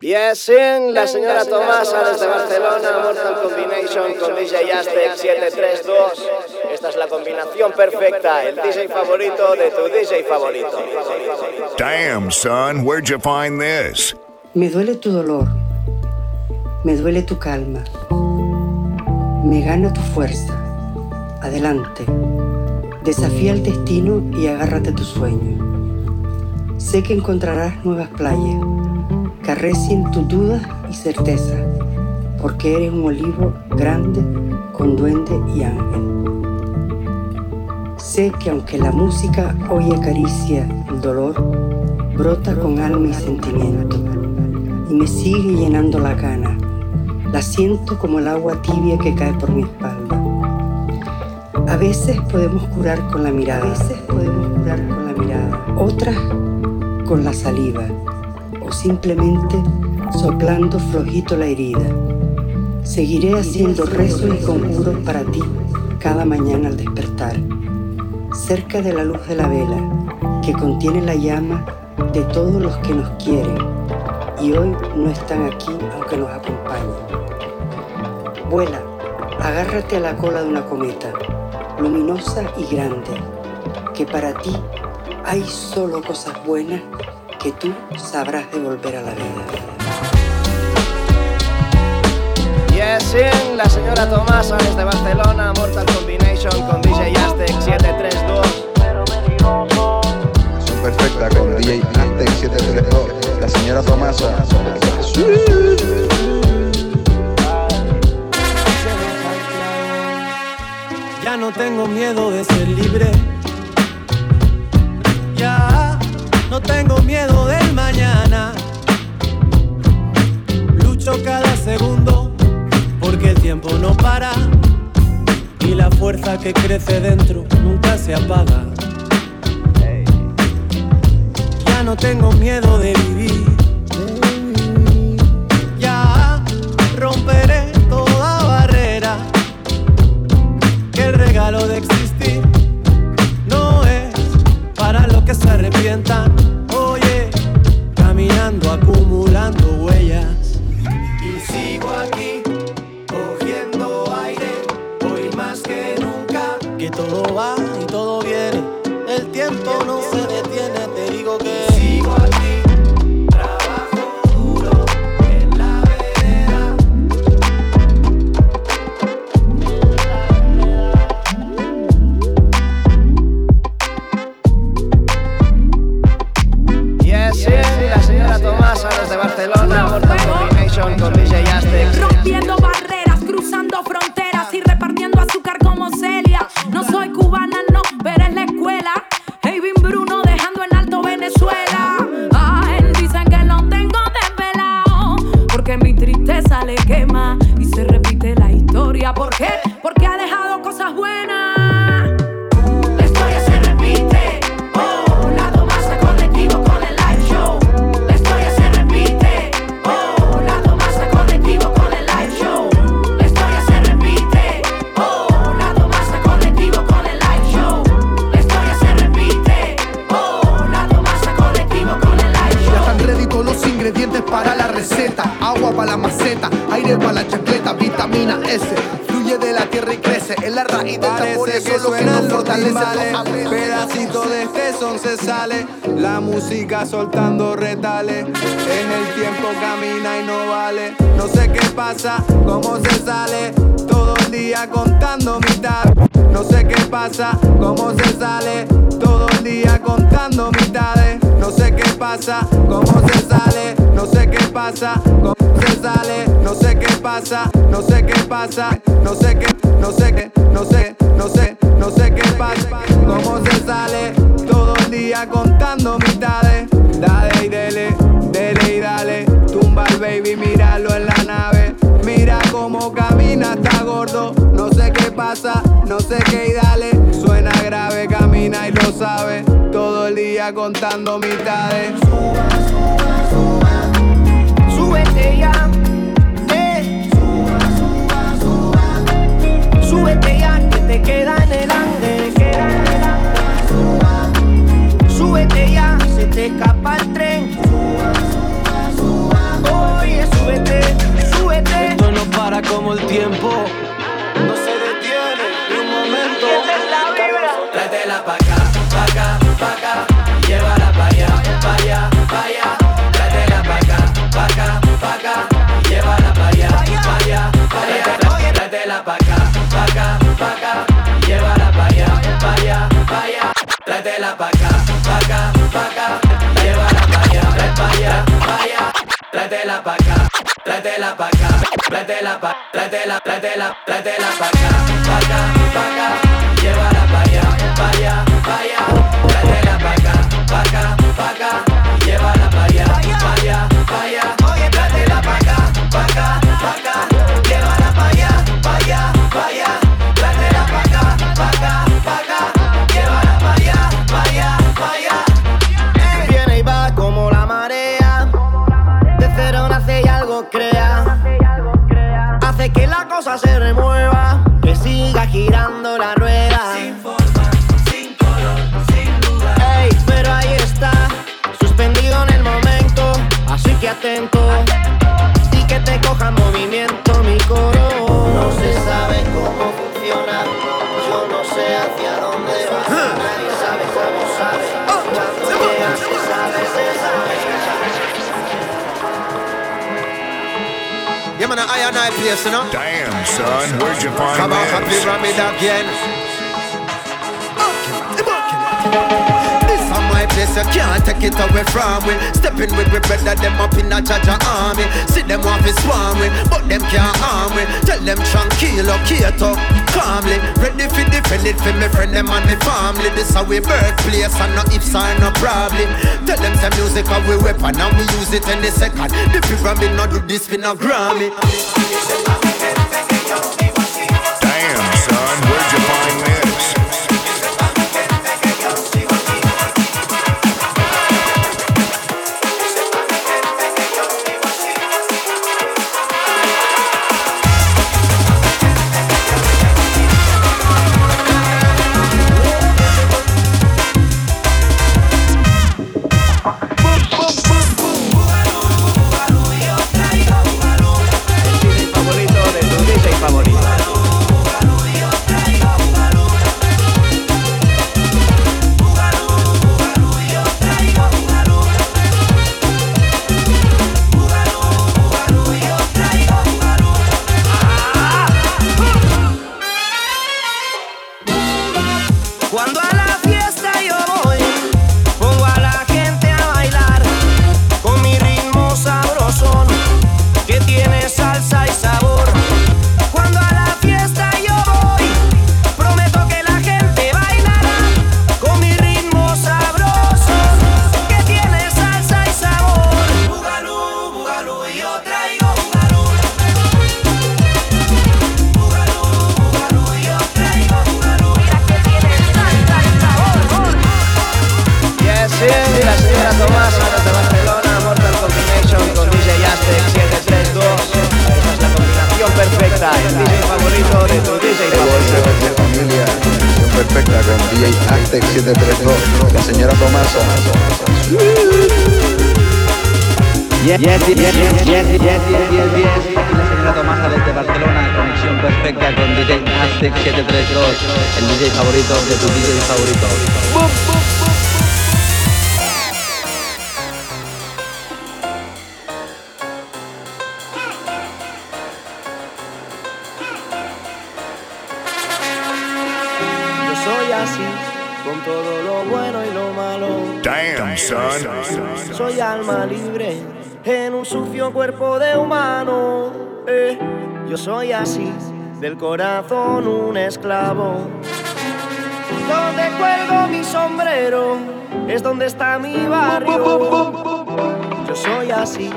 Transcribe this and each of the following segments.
Yes, in, la señora Tomasa desde Barcelona, Mortal Combination con DJ Aztec 732. Esta es la combinación perfecta, el DJ favorito de tu DJ favorito. Damn, son, where'd you find this? Me duele tu dolor, me duele tu calma, me gana tu fuerza. Adelante, desafía el destino y agárrate a tu sueño. Sé que encontrarás nuevas playas que arrecien tus dudas y certeza, porque eres un olivo grande con duende y ángel. Sé que aunque la música hoy acaricia el dolor, brota con alma y sentimiento y me sigue llenando la gana. La siento como el agua tibia que cae por mi espalda. A veces podemos curar con la mirada, a veces podemos curar con la mirada, otras con la saliva o simplemente soplando flojito la herida. Seguiré haciendo rezos y conjuros para ti cada mañana al despertar, cerca de la luz de la vela que contiene la llama de todos los que nos quieren y hoy no están aquí aunque nos acompañen. Vuela, agárrate a la cola de una cometa, luminosa y grande, que para ti hay solo cosas buenas que tú sabrás devolver a la vida. Yes, in, la señora Tomasa desde Barcelona, Mortal Combination con DJ Aztec 732. Perfecta con DJ Aztec 732, la señora Tomasa. Ya timbales, pedacito de este son se sale, la música soltando retales, en el tiempo camina y no vale, no sé qué pasa, cómo se sale, todo el día contando mitad, no sé qué pasa, cómo se sale, todo el día contando mitades, no sé qué pasa, cómo se sale, no sé qué pasa, cómo se sale, no sé qué pasa, no sé qué pasa, no sé qué, no sé qué, no sé, no sé, no sé qué pasa, cómo se sale, todo el día contando mitades, dale y dele, dele y dale, tumba al baby, míralo en la nave, mira cómo camina, está gordo, no sé qué pasa, no sé qué pena y lo sabe. Todo el día contando mitades. Suba, suba, suba. Súbete ya. Eh. Suba, suba, suba. Súbete ya que te queda en el ande. Suba. Súbete ya, se te escapa el tren. Oye, súbete, súbete. Esto no para como el tiempo llévatela pa' acá, pa' acá, pa' acá, llévala pa' allá, pa' allá, pa' allá, tráetela pa' acá, pa' acá, pa' acá, llévala pa' allá, pa' allá, pa' allá, tráetela pa' acá, pa' acá, pa' acá, llévala pa' allá, pa' allá, pa' allá, tráetela pa' acá, pa' acá, pa' acá, llévala pa' allá, pa' atento. Y que te coja movimiento mi coro. No se sabe cómo funciona. Yo no sé hacia dónde va. Nadie sabe cómo sabe. Ah, Cuando llega se sabe, se sabe. Yeah, man, I and I place, you know. Damn, son, where'd you find Come on, happy this? ram it again. Is my you can't take it away from me. Stepping with we brother, them up in a Jaja army. See them off is swarm but them can't harm we. Tell them tranquilo, quieto, calmly. Ready for defend it for me friend, them and me family. This how we birthplace and no ifs or no problem. Tell them some music how we weapon and we use it any second. The pyramid not do this for no Grammy. La señora Tomasa. Yes, yes, yes, yes, yes, yes, la señora Tomasa desde Barcelona, conexión perfecta con DJ Aztec 732, el DJ favorito de tu DJ favorito. Yo soy así con todo lo bueno y lo malo. Damn, son. Soy alma libre en un sucio cuerpo de humano. eh. Yo soy así, del corazón un esclavo. Donde cuelgo mi sombrero es donde está mi barrio. Yo soy así,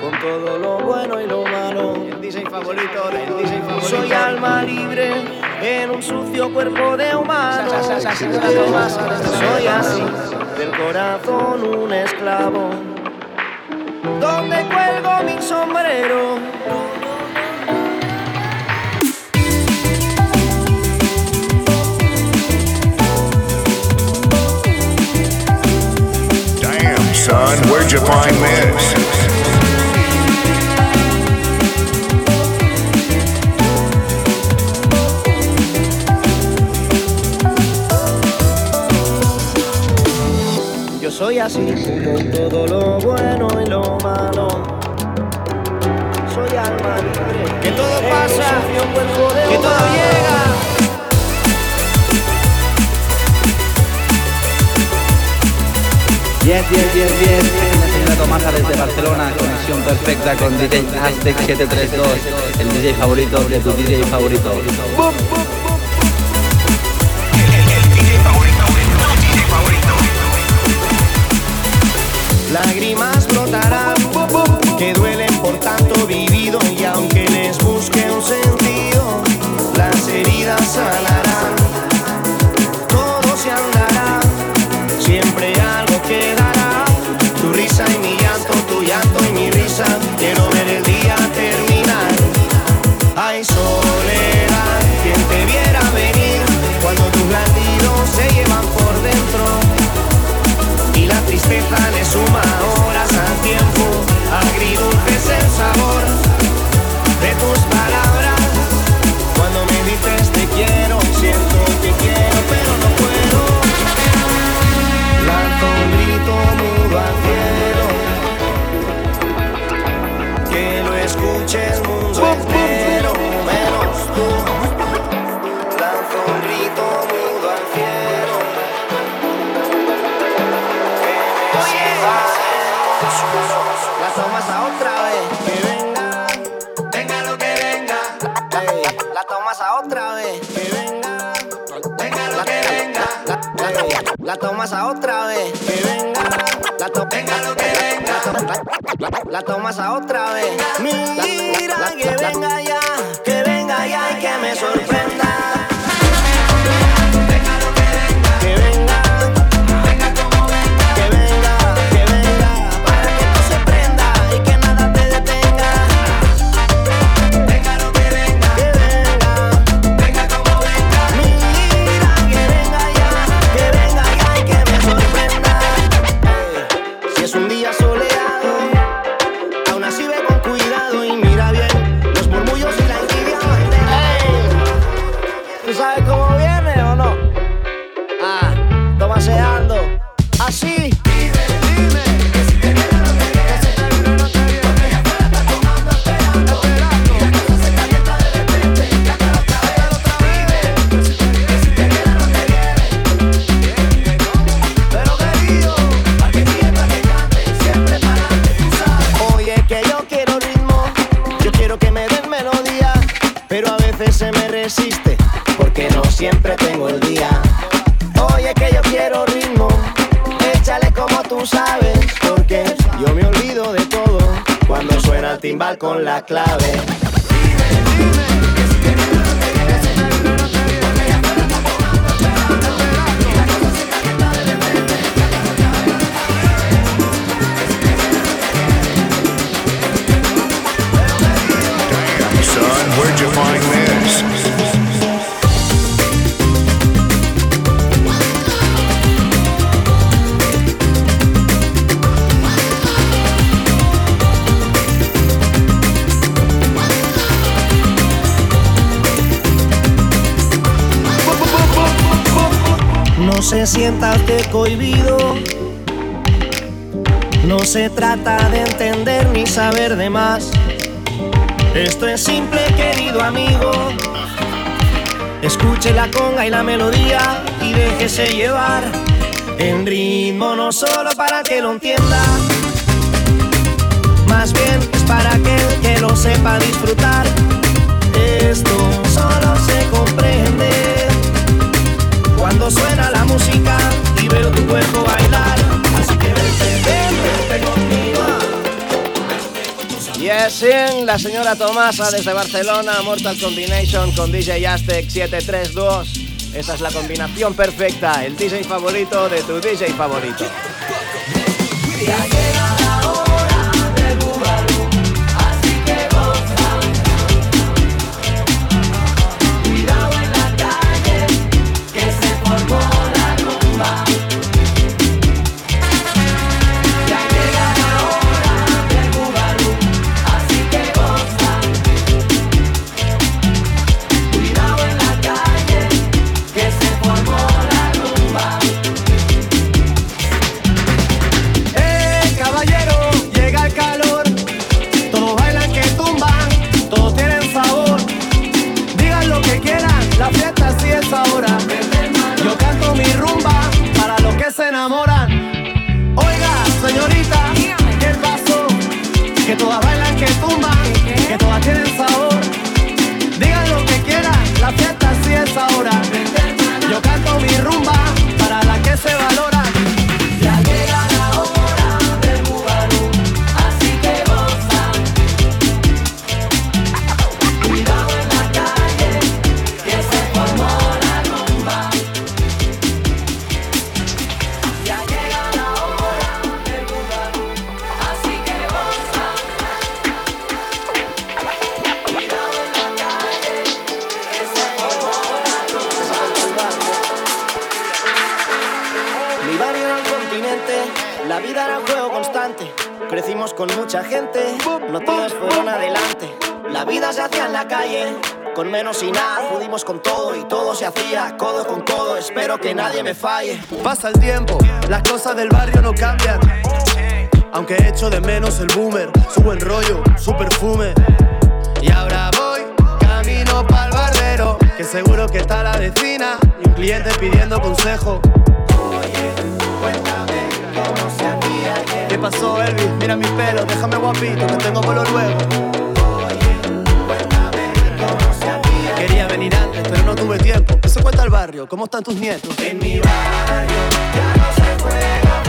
con todo lo bueno y lo malo. El DJ favorito del DJ favorito. Soy alma libre en un sucio cuerpo de humano. Soy así, del corazón un esclavo. Donde cuelgo mi sombrero. Damn, son, where'd you find this? Yo soy así, con todo lo bueno y lo malo. Soy alma libre. Que todo pasa, que todo llega. Yes, yes, yes, yes. La señora Tomasa desde Barcelona, conexión conexión perfecta con DJ Aztec 732, el DJ favorito de tu DJ favorito. Lágrimas brotarán que duelen La, la tomas a otra vez, que venga, la to venga lo que venga. La, la- la tomas a otra vez. Mira que venga ya, que venga ya y que me sorprenda. Porque no siempre tengo el día. Oye, que yo quiero ritmo, échale como tú sabes, porque yo me olvido de todo cuando suena el timbal con la clave. Se sienta usted cohibido. No se trata de entender ni saber de más. Esto es simple, querido amigo. Escuche la conga y la melodía y déjese llevar. En ritmo no solo para que lo entienda, más bien es para aquel que lo sepa disfrutar. Esto solo se comprende cuando suena la música y veo tu cuerpo bailar. Así que vente, vente, vente conmigo. Yes, in, la señora Tomasa desde Barcelona, Mortal Combination con DJ Aztec 732. Esa es la combinación perfecta, el DJ favorito de tu DJ favorito. En la calle, con menos y nada. Pudimos con todo y todo se hacía codo con codo. Espero que nadie me falle. Pasa el tiempo, las cosas del barrio no cambian. Aunque echo de menos el boomer, su buen rollo, su perfume. Y ahora voy camino pa'l barbero, que seguro que está la vecina y un cliente pidiendo consejo. ¿Qué pasó, Elvis? Mira mi pelo, déjame guapito, que tengo vuelo luego. Pero no tuve tiempo. Eso cuenta el barrio, ¿cómo están tus nietos? En mi barrio ya no se juega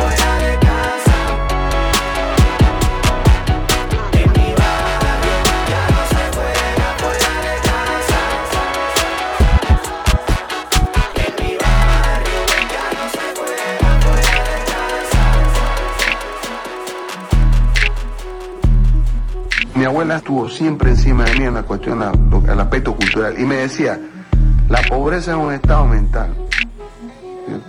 estuvo siempre encima de mí en la cuestión, el aspecto cultural, y me decía, la pobreza es un estado mental.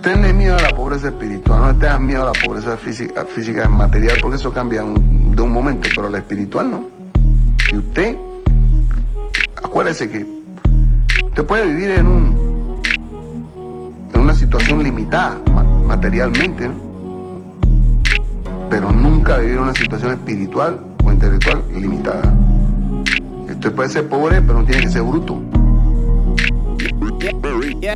Tenle miedo a la pobreza espiritual, no tengas miedo a la pobreza física, física material, porque eso cambia de un momento, pero la espiritual no. Y usted, acuérdese que usted puede vivir en un en una situación limitada ma- materialmente, pero nunca vivir una situación espiritual intelectual limitada. Usted puede ser pobre, pero no tiene que ser bruto. Yeah,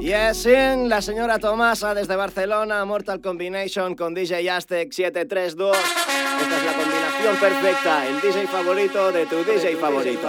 yes, in, la señora Tomasa desde Barcelona, Mortal Combination con DJ Aztec 732. Esta es la combinación perfecta, el DJ favorito de tu DJ favorito.